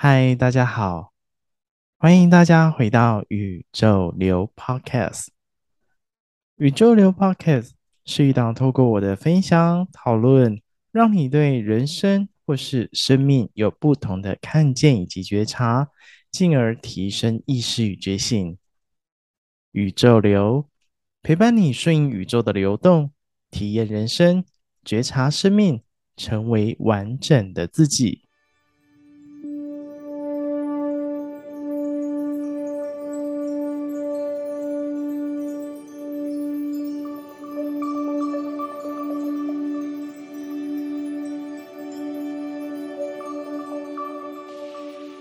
嗨，大家好，欢迎大家回到宇宙流 Podcast。宇宙流 Podcast 是一档透过我的分享讨论，让你对人生或是生命有不同的看见以及觉察，进而提升意识与觉醒。宇宙流陪伴你顺应宇宙的流动，体验人生，觉察生命，成为完整的自己。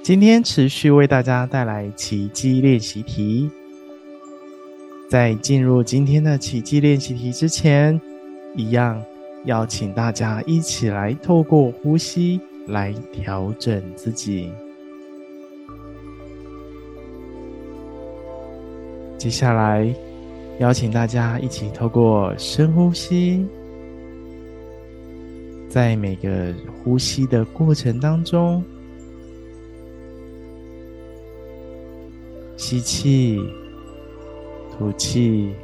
今天持续为大家带来奇迹练习题。在进入今天的奇迹练习题之前，一样邀请大家一起来透过呼吸来调整自己。接下来，邀请大家一起透过深呼吸，在每个呼吸的过程当中。吸气，吐气，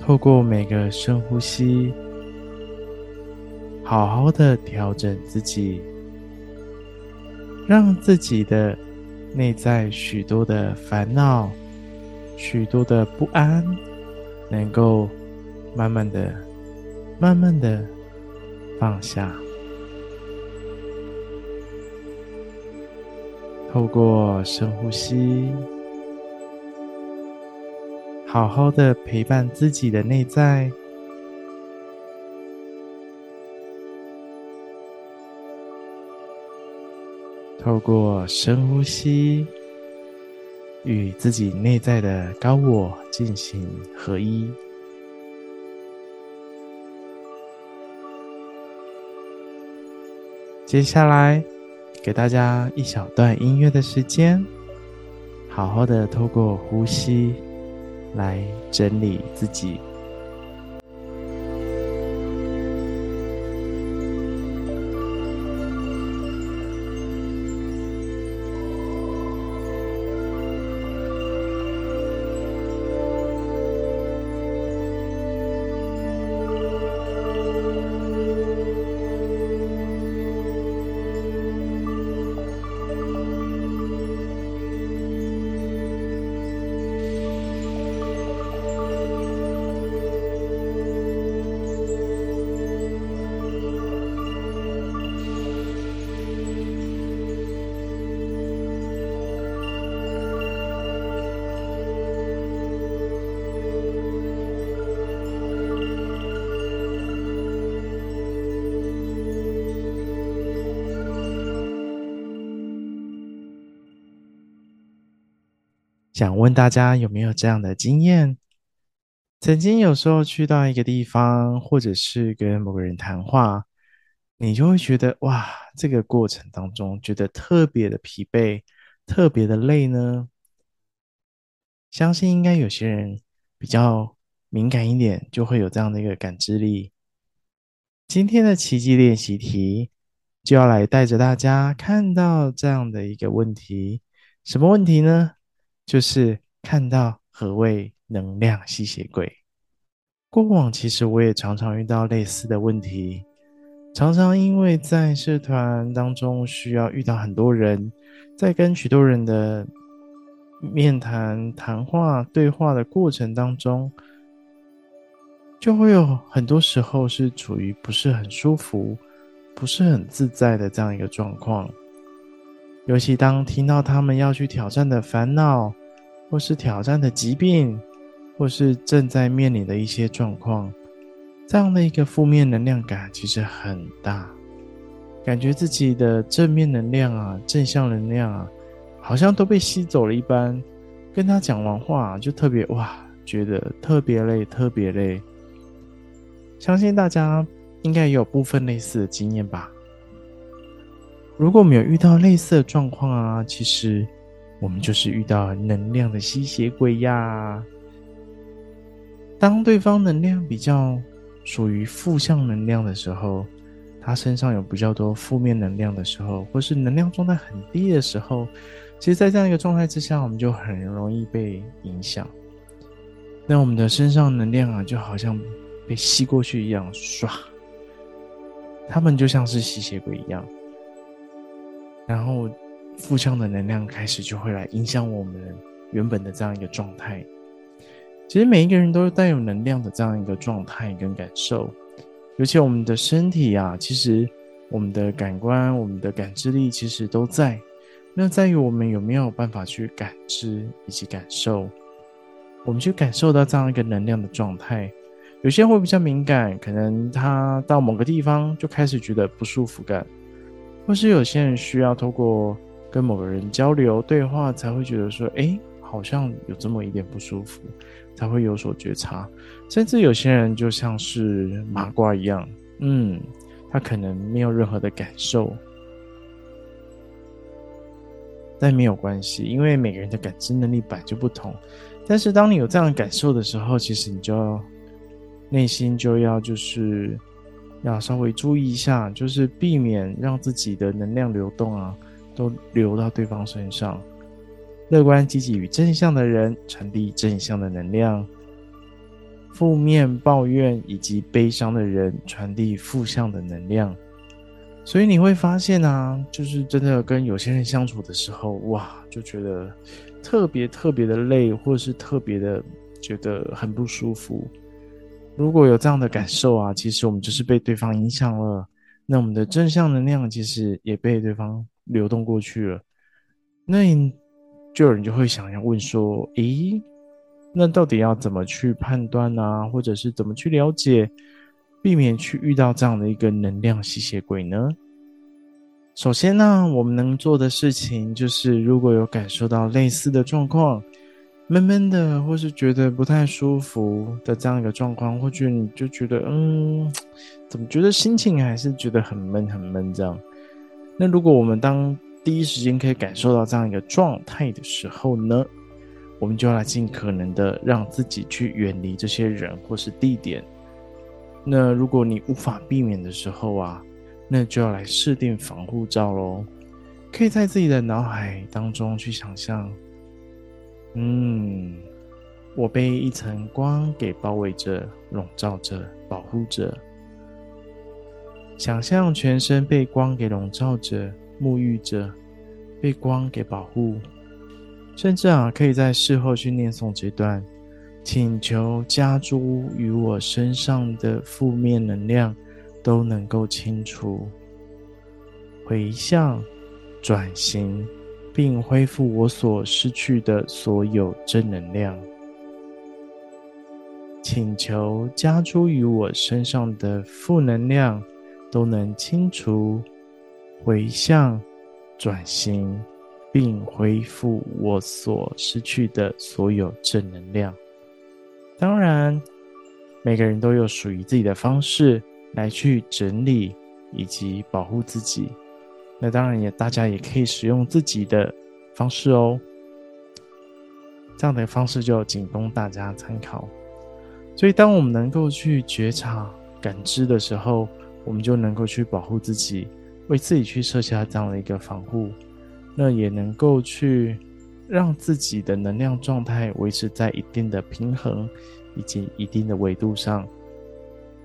透过每个深呼吸，好好的调整自己，让自己的内在许多的烦恼、许多的不安，能够慢慢的、慢慢的放下。透过深呼吸，好好的陪伴自己的内在。透过深呼吸，与自己内在的高我进行合一。接下来。给大家一小段音乐的时间，好好的透过呼吸来整理自己。想问大家有没有这样的经验？曾经有时候去到一个地方，或者是跟某个人谈话，你就会觉得哇，这个过程当中觉得特别的疲惫，特别的累呢？相信应该有些人比较敏感一点，就会有这样的一个感知力。今天的奇迹练习题就要来带着大家看到这样的一个问题，什么问题呢？就是看到何谓能量吸血鬼。过往其实我也常常遇到类似的问题，常常因为在社团当中需要遇到很多人，在跟许多人的面谈、谈话、对话的过程当中，就会有很多时候是处于不是很舒服、不是很自在的这样一个状况。尤其当听到他们要去挑战的烦恼，或是挑战的疾病，或是正在面临的一些状况，这样的一个负面能量感其实很大，感觉自己的正面能量啊、正向能量啊，好像都被吸走了一般。跟他讲完话，就特别哇，觉得特别累，特别累。相信大家应该也有部分类似的经验吧。如果没有遇到类似的状况啊，其实我们就是遇到能量的吸血鬼呀。当对方能量比较属于负向能量的时候，他身上有比较多负面能量的时候，或是能量状态很低的时候，其实，在这样一个状态之下，我们就很容易被影响。那我们的身上能量啊，就好像被吸过去一样，唰，他们就像是吸血鬼一样，然后负向的能量开始就会来影响我们原本的这样一个状态。其实每一个人都是带有能量的这样一个状态跟感受。尤其我们的身体啊，其实我们的感官、我们的感知力其实都在。那在于我们有没有办法去感知以及感受，我们去感受到这样一个能量的状态。有些人会比较敏感，可能他到某个地方就开始觉得不舒服感，或是有些人需要透过跟某个人交流对话，才会觉得说，哎，好像有这么一点不舒服。才会有所觉察，甚至有些人就像是麻瓜一样，嗯，他可能没有任何的感受，但没有关系，因为每个人的感知能力本来就不同。但是当你有这样的感受的时候，其实你就要内心就要就是要稍微注意一下，就是避免让自己的能量流动啊，都流到对方身上。乐观、积极与正向的人传递正向的能量，负面、抱怨以及悲伤的人传递负向的能量。所以你会发现啊，就是真的跟有些人相处的时候，哇，就觉得特别特别的累，或者是特别的觉得很不舒服。如果有这样的感受啊，其实我们就是被对方影响了，那我们的正向能量其实也被对方流动过去了。那。就有人就会想要问说：“诶，那到底要怎么去判断呢？或者是怎么去了解，避免去遇到这样的一个能量吸血鬼呢？”首先呢，我们能做的事情就是，如果有感受到类似的状况，闷闷的，或是觉得不太舒服的这样一个状况，或许你就觉得，嗯，怎么觉得心情还是觉得很闷很闷这样？那如果我们当第一时间可以感受到这样一个状态的时候呢，我们就要来尽可能的让自己去远离这些人或是地点。那如果你无法避免的时候啊，那就要来设定防护罩喽。可以在自己的脑海当中去想象，嗯，我被一层光给包围着、笼罩着、保护着。想象全身被光给笼罩着。沐浴着，被光给保护，甚至啊，可以在事后去念诵这段，请求加诸于我身上的负面能量都能够清除，回向，转型，并恢复我所失去的所有正能量。请求加诸于我身上的负能量都能清除。回向、转型，并恢复我所失去的所有正能量。当然，每个人都有属于自己的方式来去整理以及保护自己。那当然也，大家也可以使用自己的方式哦。这样的方式就仅供大家参考。所以，当我们能够去觉察、感知的时候，我们就能够去保护自己。为自己去设下这样的一个防护，那也能够去让自己的能量状态维持在一定的平衡，以及一定的维度上，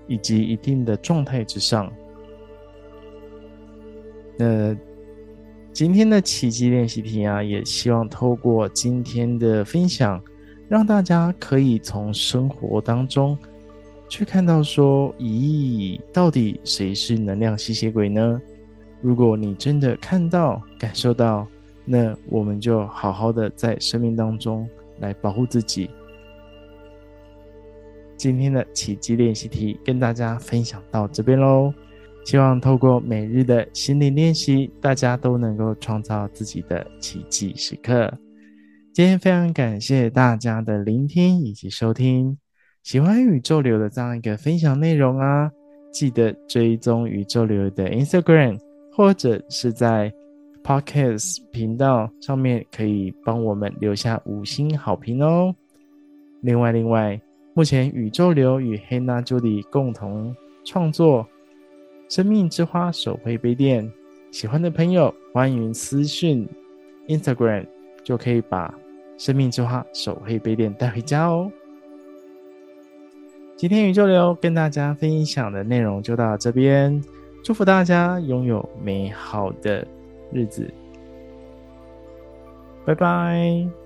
以及一定的状态之上。那今天的奇迹练习题啊，也希望透过今天的分享，让大家可以从生活当中去看到说，咦，到底谁是能量吸血鬼呢？如果你真的看到、感受到，那我们就好好的在生命当中来保护自己。今天的奇迹练习题跟大家分享到这边喽，希望透过每日的心灵练习，大家都能够创造自己的奇迹时刻。今天非常感谢大家的聆听以及收听，喜欢宇宙流的这样一个分享内容啊，记得追踪宇宙流的 Instagram。或者是在 Podcast 频道上面，可以帮我们留下五星好评哦。另外，另外，目前宇宙流与黑娜朱迪共同创作生命之花手绘杯垫，喜欢的朋友欢迎私讯 Instagram，就可以把生命之花手绘杯垫带回家哦。今天宇宙流跟大家分享的内容就到这边，祝福大家拥有美好的日子，拜拜。